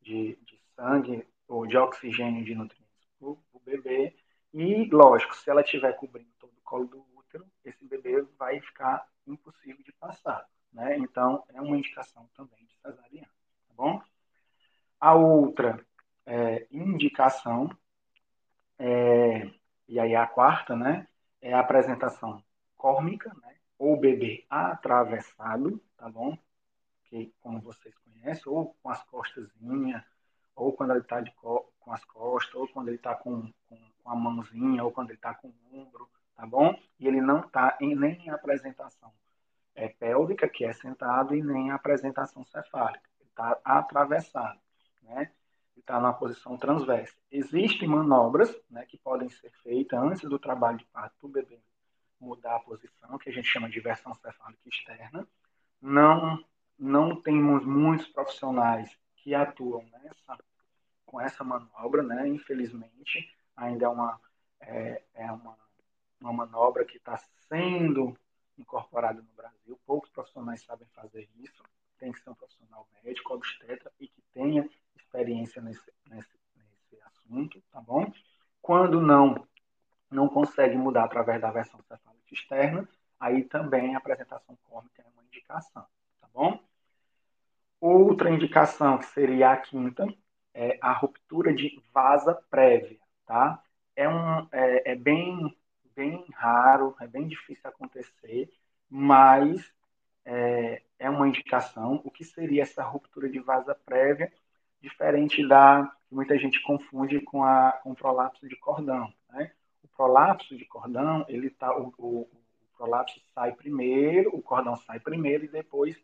de, de sangue ou de oxigênio de nutrientes para o bebê. E, lógico, se ela estiver cobrindo todo o colo do útero, esse bebê vai ficar impossível de passar. Né? Então, é uma indicação também de cesariana. Tá bom? A outra é, indicação, é, e aí a quarta, né, é a apresentação córmica, né, ou bebê atravessado, tá bom? que, como vocês conhecem, ou com as costazinhas, ou quando ele está co com as costas, ou quando ele está com, com, com, a mãozinha, ou quando ele está com o ombro, tá bom? E ele não está nem em apresentação é, pélvica, que é sentado, e nem em apresentação cefálica. Ele está atravessado, né? Está numa posição transversa. Existem manobras né, que podem ser feitas antes do trabalho de parto do bebê mudar a posição, que a gente chama de versão cefálica externa. Não, não temos muitos profissionais que atuam nessa, com essa manobra, né? Infelizmente, ainda é uma, é, é uma, uma manobra que está sendo incorporada no Brasil. Poucos profissionais sabem fazer isso. Tem que ser um profissional médico, obstetra e que tenha experiência nesse, nesse, nesse assunto, tá bom? Quando não não consegue mudar através da versão cefálica externa, aí também a apresentação córnea é uma indicação, tá bom? Outra indicação, que seria a quinta, é a ruptura de vasa prévia, tá? É, um, é, é bem, bem raro, é bem difícil acontecer, mas é, é uma indicação. O que seria essa ruptura de vasa prévia? Diferente da que muita gente confunde com, a, com o prolapso de cordão, né? O prolapso de cordão, ele tá, o, o, o prolapso sai primeiro, o cordão sai primeiro e depois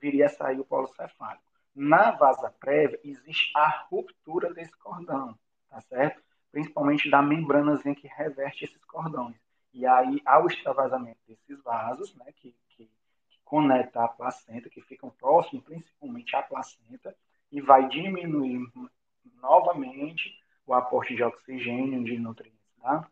viria a sair o polo cefálico. Na vasa prévia, existe a ruptura desse cordão, tá certo? Principalmente da membranazinha que reverte esses cordões. E aí, ao extravasamento desses vasos, né, que, que, que conecta a placenta, que ficam próximos, principalmente à placenta, e vai diminuir novamente o aporte de oxigênio, de nutrientes, tá?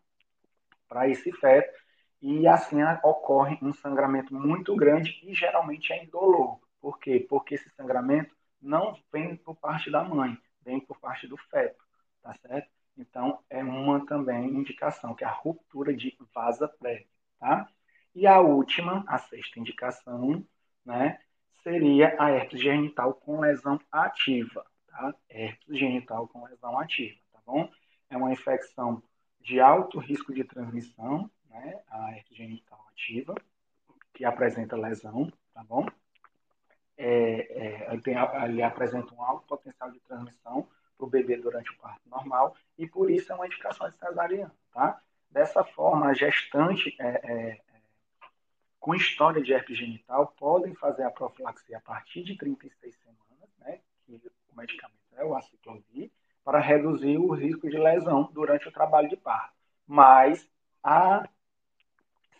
Para esse feto. E assim ocorre um sangramento muito grande e geralmente é indolor. Por quê? Porque esse sangramento não vem por parte da mãe, vem por parte do feto, tá certo? Então, é uma também indicação, que é a ruptura de vasa prévia, tá? E a última, a sexta indicação, né, seria a herpes genital com lesão ativa, tá? Herpes genital com lesão ativa, tá bom? É uma infecção de alto risco de transmissão, né, a herpes genital ativa, que apresenta lesão, tá bom? é, é, tem, ele apresenta um alto potencial de transmissão para o bebê durante o parto normal e por isso é uma indicação de cesariana, tá? Dessa forma, a gestante é, é, com história de herpes genital podem fazer a profilaxia a partir de 36 semanas, né? Que o medicamento é o aciclovir, para reduzir o risco de lesão durante o trabalho de parto. Mas a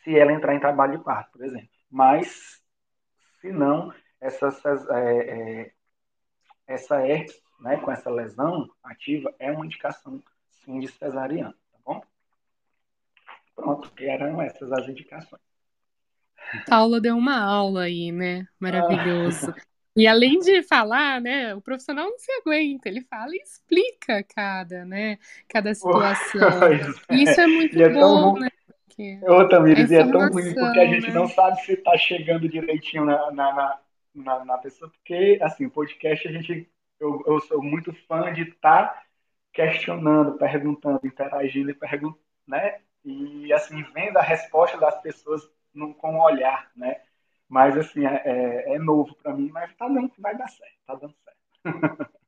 se ela entrar em trabalho de parto, por exemplo. Mas se não, essas, é, é, essa herpes, né, com essa lesão ativa, é uma indicação, sim, de cesariana, tá bom? Pronto, eram essas as indicações. Paula deu uma aula aí, né? Maravilhoso. Ah. E além de falar, né, o profissional não se aguenta, ele fala e explica cada, né, cada situação. É. Isso é muito é bom, bom, né? Ô, Tamires, e é tão ruim porque a gente né? não sabe se está chegando direitinho na, na, na, na, na pessoa, porque, assim, o podcast a gente, eu, eu sou muito fã de estar tá questionando, perguntando, interagindo e perguntando, né? E, assim, vendo a resposta das pessoas com o olhar, né? Mas, assim, é, é, é novo para mim, mas tá dando, vai dar certo, tá dando certo.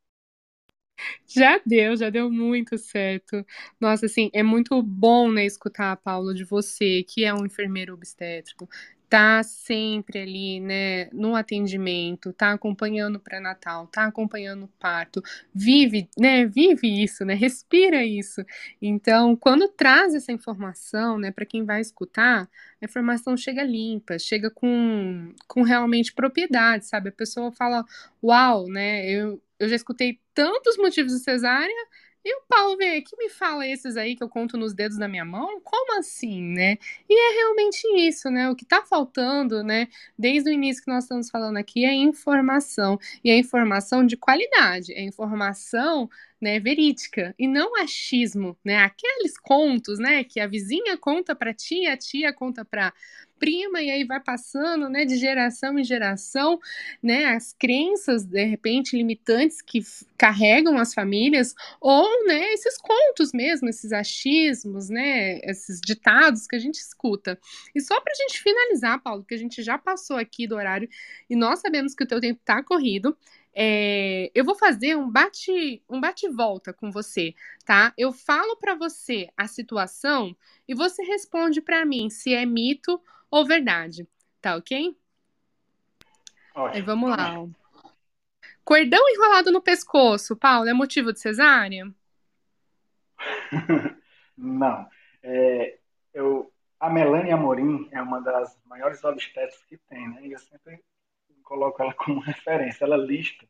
Já deu, já deu muito certo. Nossa, assim, é muito bom, né, escutar, Paulo, de você, que é um enfermeiro obstétrico, tá sempre ali, né, no atendimento, tá acompanhando o pré-natal, tá acompanhando o parto, vive, né, vive isso, né, respira isso. Então, quando traz essa informação, né, para quem vai escutar, a informação chega limpa, chega com, com realmente propriedade, sabe? A pessoa fala, uau, né, eu, eu já escutei tantos motivos de cesárea, e o Paulo vem aqui me fala esses aí que eu conto nos dedos da minha mão? Como assim, né? E é realmente isso, né? O que tá faltando, né? Desde o início que nós estamos falando aqui é informação. E é informação de qualidade, é informação né, verídica e não achismo, né? Aqueles contos, né, que a vizinha conta para tia, a tia conta para prima e aí vai passando, né, de geração em geração, né, as crenças de repente limitantes que carregam as famílias ou, né, esses contos mesmo, esses achismos, né, esses ditados que a gente escuta. E só para a gente finalizar, Paulo, que a gente já passou aqui do horário e nós sabemos que o teu tempo está corrido. É, eu vou fazer um bate um bate volta com você, tá? Eu falo para você a situação e você responde para mim se é mito ou verdade, tá ok? Ótimo. Aí vamos lá. Cordão enrolado no pescoço, Paulo, é motivo de cesárea? Não. É, eu, a Melanie Amorim é uma das maiores obstetras que tem, né? E eu sempre coloco ela como referência. Ela lista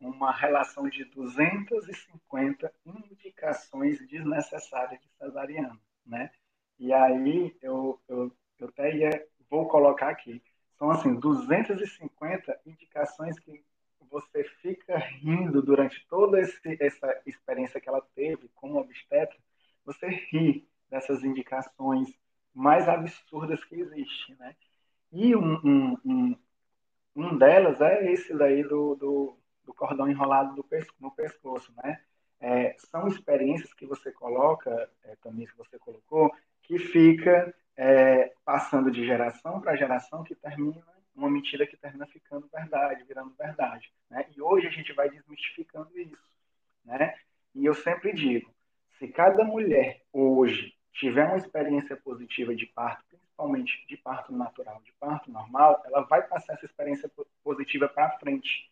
uma relação de 250 indicações desnecessárias de cesariana, né? E aí eu, eu, eu até ia, vou colocar aqui. São assim, 250 indicações que você fica rindo durante toda esse, essa experiência que ela teve como obstetra, você ri dessas indicações mais absurdas que existem, né? E um, um, um, um delas é esse daí do, do, do cordão enrolado do no pescoço, né? É, são experiências que você coloca, é, também que você colocou, que fica é, passando de geração para geração, que termina uma mentira que termina ficando verdade, virando verdade. Né? E hoje a gente vai desmistificando isso. Né? E eu sempre digo, se cada mulher hoje tiver uma experiência positiva de parto, principalmente de parto natural, de parto normal, ela vai passar essa experiência positiva para frente.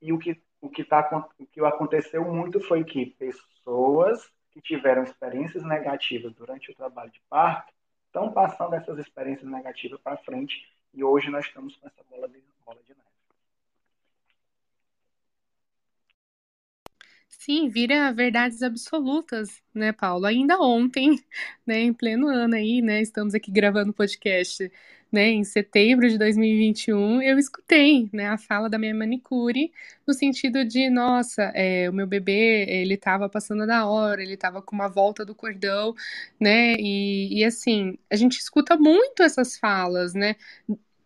E o que o que, tá, o que aconteceu muito foi que pessoas que tiveram experiências negativas durante o trabalho de parto estão passando essas experiências negativas para frente e hoje nós estamos com essa bola de, bola de neve. Sim, vira verdades absolutas, né, Paulo? Ainda ontem, né, em pleno ano aí, né, estamos aqui gravando o podcast, né, em setembro de 2021, eu escutei, né, a fala da minha manicure no sentido de, nossa, é, o meu bebê, ele estava passando da hora, ele estava com uma volta do cordão, né, e, e assim, a gente escuta muito essas falas, né,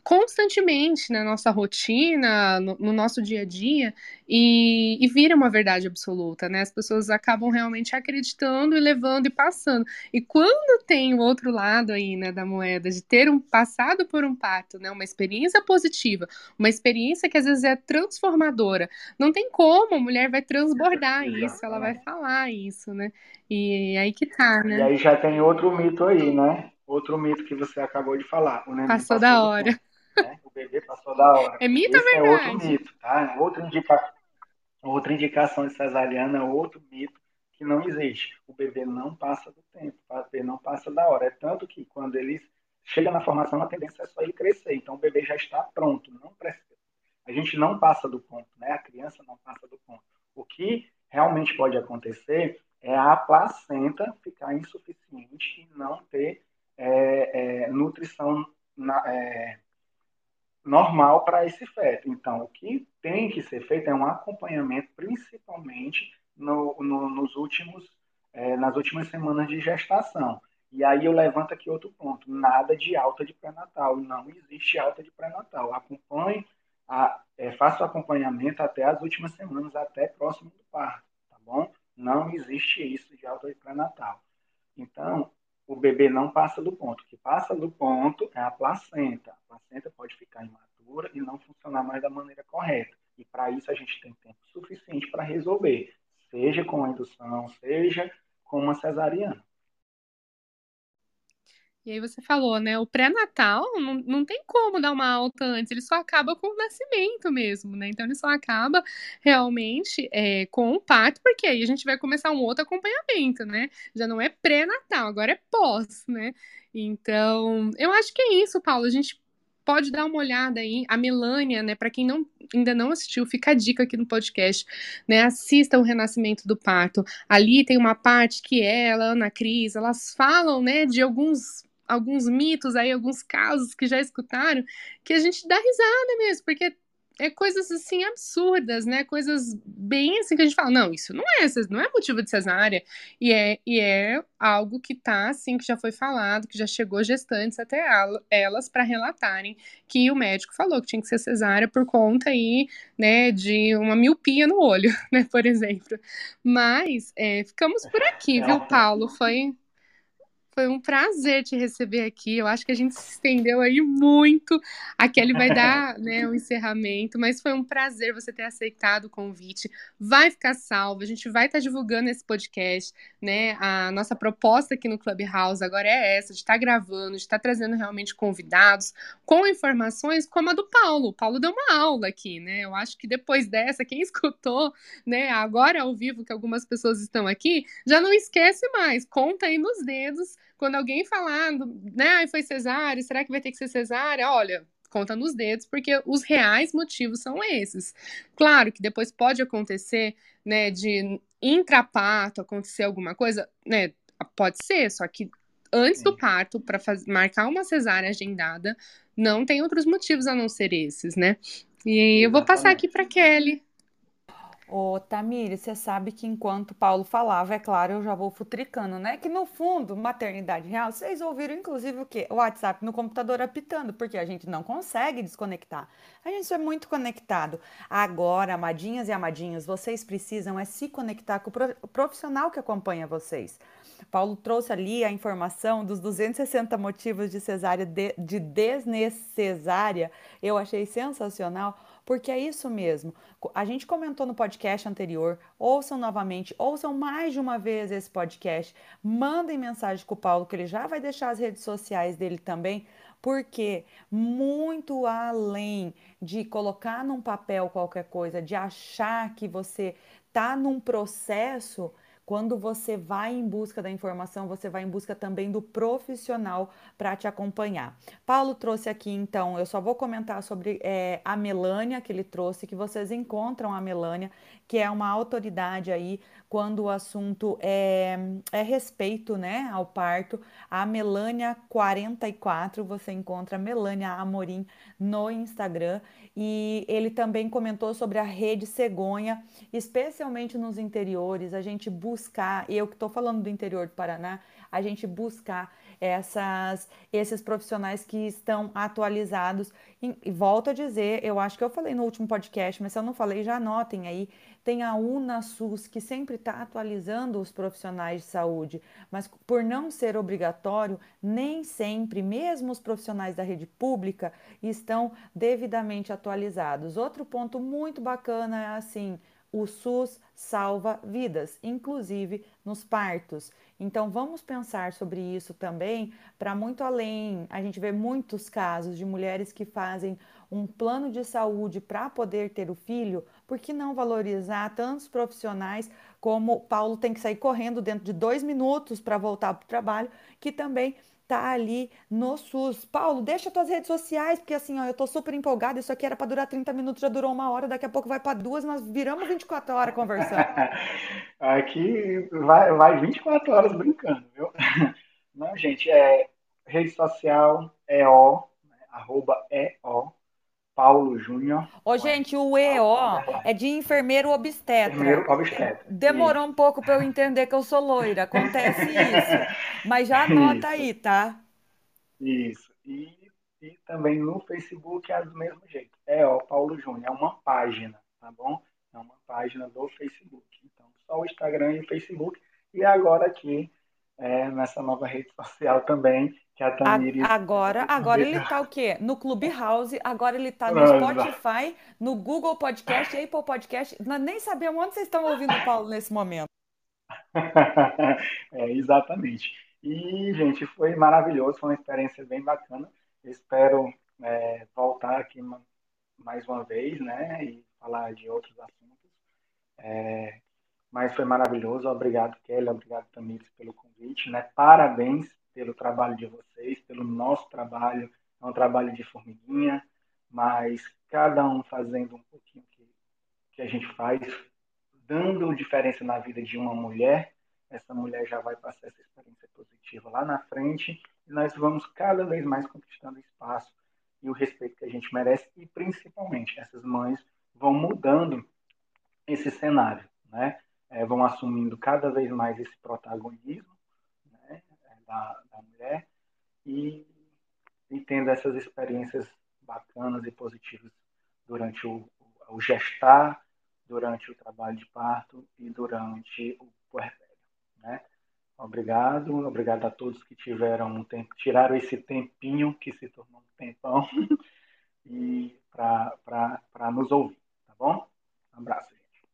constantemente na nossa rotina, no, no nosso dia a dia, e, e, vira uma verdade absoluta, né? As pessoas acabam realmente acreditando e levando e passando. E quando tem o outro lado aí, né, da moeda, de ter um passado por um parto, né, uma experiência positiva, uma experiência que às vezes é transformadora, não tem como, a mulher vai transbordar isso, ela vai falar isso, né? E aí que tá, né? E aí já tem outro mito aí, né? Outro mito que você acabou de falar. passou, passou da hora né? O bebê passou da hora. É mito ou verdade? é outro mito, tá? Outra, indica... outra indicação de cesariana é outro mito que não existe. O bebê não passa do tempo, o bebê não passa da hora. É tanto que quando ele chega na formação, a tendência é só ele crescer. Então o bebê já está pronto, não precisa. A gente não passa do ponto, né? A criança não passa do ponto. O que realmente pode acontecer é a placenta ficar insuficiente e não ter é, é, nutrição na, é, normal para esse feto. Então, o que tem que ser feito é um acompanhamento, principalmente no, no, nos últimos, é, nas últimas semanas de gestação. E aí eu levanto aqui outro ponto: nada de alta de pré-natal. Não existe alta de pré-natal. Acompanhe, a, é, faça o acompanhamento até as últimas semanas, até próximo do parto, tá bom? Não existe isso de alta de pré-natal. Então, o bebê não passa do ponto. O que passa do ponto é a placenta. Imatura e não funcionar mais da maneira correta. E para isso a gente tem tempo suficiente para resolver, seja com a indução, seja com uma cesariana. E aí você falou, né? O pré-natal não, não tem como dar uma alta antes, ele só acaba com o nascimento mesmo, né? Então ele só acaba realmente é, com o parto, porque aí a gente vai começar um outro acompanhamento, né? Já não é pré-natal, agora é pós, né? Então, eu acho que é isso, Paulo. A gente pode dar uma olhada aí. A Melânia, né? Para quem não, ainda não assistiu, fica a dica aqui no podcast, né? Assista o Renascimento do Parto. Ali tem uma parte que ela, Ana Cris, elas falam, né, de alguns alguns mitos aí, alguns casos que já escutaram, que a gente dá risada mesmo, porque é coisas assim absurdas, né? Coisas bem assim que a gente fala, não, isso não é, não é motivo de cesárea. E é, e é algo que tá assim, que já foi falado, que já chegou gestantes até elas para relatarem que o médico falou que tinha que ser cesárea por conta aí, né, de uma miopia no olho, né, por exemplo. Mas é, ficamos por aqui, viu, Paulo? Foi Foi um prazer te receber aqui. Eu acho que a gente se estendeu aí muito. A Kelly vai dar né, o um encerramento, mas foi um prazer você ter aceitado o convite. Vai ficar salvo, a gente vai estar tá divulgando esse podcast, né? A nossa proposta aqui no Clubhouse agora é essa, de estar tá gravando, de estar tá trazendo realmente convidados com informações como a do Paulo. O Paulo deu uma aula aqui, né? Eu acho que depois dessa, quem escutou, né, agora ao vivo que algumas pessoas estão aqui, já não esquece mais, conta aí nos dedos quando alguém falar, né, foi cesárea, será que vai ter que ser cesárea? Olha, conta nos dedos, porque os reais motivos são esses. Claro que depois pode acontecer, né, de intraparto acontecer alguma coisa, né, pode ser, só que antes do parto, para marcar uma cesárea agendada, não tem outros motivos a não ser esses, né? E eu vou passar aqui para Kelly. Ô, Tamiri, você sabe que enquanto Paulo falava, é claro, eu já vou futricando, né? Que no fundo, maternidade real, vocês ouviram inclusive o quê? O WhatsApp no computador apitando, porque a gente não consegue desconectar. A gente é muito conectado. Agora, amadinhas e amadinhos, vocês precisam é se conectar com o profissional que acompanha vocês. Paulo trouxe ali a informação dos 260 motivos de cesárea, de, de desnecessária. Eu achei sensacional porque é isso mesmo. A gente comentou no podcast anterior, ouçam novamente, ouçam mais de uma vez esse podcast, mandem mensagem com o Paulo, que ele já vai deixar as redes sociais dele também, porque muito além de colocar num papel qualquer coisa, de achar que você está num processo quando você vai em busca da informação, você vai em busca também do profissional para te acompanhar. Paulo trouxe aqui, então, eu só vou comentar sobre é, a Melânia que ele trouxe, que vocês encontram a Melânia, que é uma autoridade aí quando o assunto é, é respeito né, ao parto. A Melânia 44, você encontra Melânia Amorim no Instagram. E ele também comentou sobre a rede cegonha, especialmente nos interiores, a gente buscar, eu que estou falando do interior do Paraná, a gente buscar essas, esses profissionais que estão atualizados. E, e volto a dizer, eu acho que eu falei no último podcast, mas se eu não falei, já anotem aí. Tem a UnaSUS, que sempre está atualizando os profissionais de saúde, mas por não ser obrigatório, nem sempre, mesmo os profissionais da rede pública, estão devidamente atualizados. Outro ponto muito bacana é assim: o SUS salva vidas, inclusive nos partos. Então vamos pensar sobre isso também para muito além. A gente vê muitos casos de mulheres que fazem um plano de saúde para poder ter o filho, por que não valorizar tantos profissionais como Paulo tem que sair correndo dentro de dois minutos para voltar para o trabalho, que também tá ali no SUS. Paulo, deixa tuas redes sociais, porque assim, ó, eu tô super empolgada. Isso aqui era para durar 30 minutos, já durou uma hora, daqui a pouco vai para duas, nós viramos 24 horas conversando. aqui vai, vai 24 horas brincando, viu? Não, gente, é rede social EO, né, arroba EO, Paulo Júnior. Ô, gente, o EO é de enfermeiro obstetra. Enfermeiro obstetra. Demorou isso. um pouco para eu entender que eu sou loira, acontece isso. Mas já anota isso. aí, tá? Isso. E, e também no Facebook é do mesmo jeito. EO Paulo Júnior. É uma página, tá bom? É uma página do Facebook. Então, só o Instagram e o Facebook. E agora aqui, é, nessa nova rede social também, que a Tamires... Agora, agora ele está o quê? No Clubhouse, agora ele está no Spotify, no Google Podcast, Apple Podcast. Nós nem sabemos onde vocês estão ouvindo o Paulo nesse momento. é, exatamente. E, gente, foi maravilhoso, foi uma experiência bem bacana. Espero é, voltar aqui mais uma vez, né, e falar de outros assuntos. É, mas foi maravilhoso. Obrigado, Kelly. Obrigado, Tamires, pelo convite. Né? Parabéns pelo trabalho de vocês, pelo nosso trabalho. É um trabalho de formiguinha, mas cada um fazendo um pouquinho que, que a gente faz, dando diferença na vida de uma mulher, essa mulher já vai passar essa experiência positiva lá na frente e nós vamos cada vez mais conquistando espaço e o respeito que a gente merece e principalmente essas mães vão mudando esse cenário, né? É, vão assumindo cada vez mais esse protagonismo né? da, da mulher e, e tendo essas experiências bacanas e positivas durante o, o gestar, durante o trabalho de parto e durante o puerpério, né? Obrigado. Obrigado a todos que tiveram um tempo, tiraram esse tempinho que se tornou um tempão e para nos ouvir, tá bom? Um abraço, gente.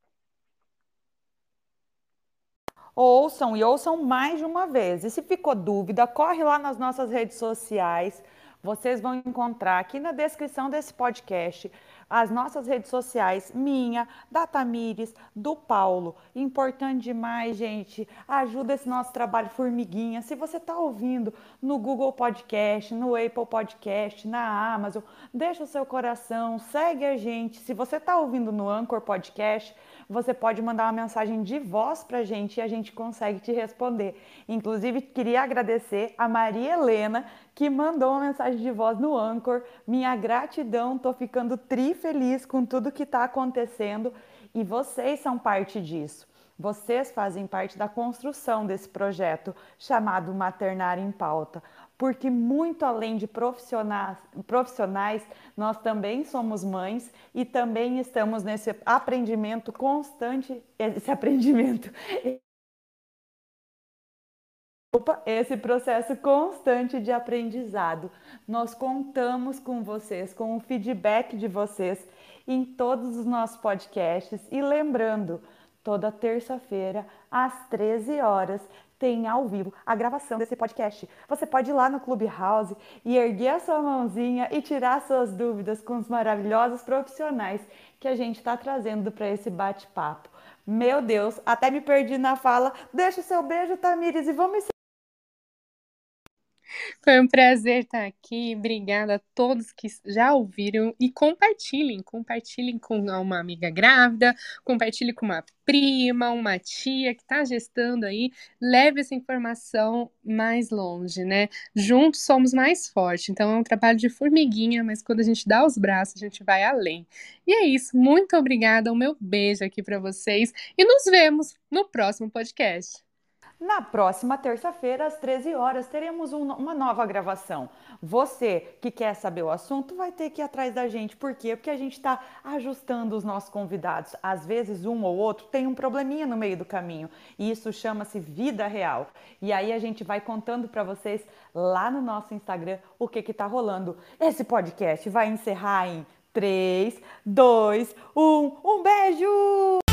Ouçam e ouçam mais de uma vez. E se ficou dúvida, corre lá nas nossas redes sociais. Vocês vão encontrar aqui na descrição desse podcast as nossas redes sociais, minha, da Tamires, do Paulo. Importante demais, gente. Ajuda esse nosso trabalho formiguinha. Se você está ouvindo no Google Podcast, no Apple Podcast, na Amazon, deixa o seu coração, segue a gente. Se você está ouvindo no Anchor Podcast, você pode mandar uma mensagem de voz para a gente e a gente consegue te responder. Inclusive, queria agradecer a Maria Helena, que mandou uma mensagem de voz no Anchor. Minha gratidão, tô ficando tri feliz com tudo que está acontecendo e vocês são parte disso. Vocês fazem parte da construção desse projeto chamado Maternar em Pauta, porque muito além de profissionais, nós também somos mães e também estamos nesse aprendimento constante, esse aprendimento, esse processo constante de aprendizado. Nós contamos com vocês, com o feedback de vocês em todos os nossos podcasts e lembrando, toda terça-feira às 13 horas tem ao vivo a gravação desse podcast. Você pode ir lá no Clubhouse e erguer a sua mãozinha e tirar suas dúvidas com os maravilhosos profissionais que a gente está trazendo para esse bate-papo. Meu Deus, até me perdi na fala. Deixa o seu beijo, Tamires, e vamos foi um prazer estar aqui. Obrigada a todos que já ouviram e compartilhem, compartilhem com uma amiga grávida, compartilhe com uma prima, uma tia que está gestando aí, leve essa informação mais longe, né? Juntos somos mais fortes. Então é um trabalho de formiguinha, mas quando a gente dá os braços, a gente vai além. E é isso. Muito obrigada. O meu beijo aqui para vocês e nos vemos no próximo podcast. Na próxima terça-feira, às 13 horas, teremos um, uma nova gravação. Você que quer saber o assunto vai ter que ir atrás da gente. Por quê? Porque a gente está ajustando os nossos convidados. Às vezes, um ou outro tem um probleminha no meio do caminho. E isso chama-se vida real. E aí a gente vai contando para vocês lá no nosso Instagram o que está rolando. Esse podcast vai encerrar em 3, 2, 1. Um beijo!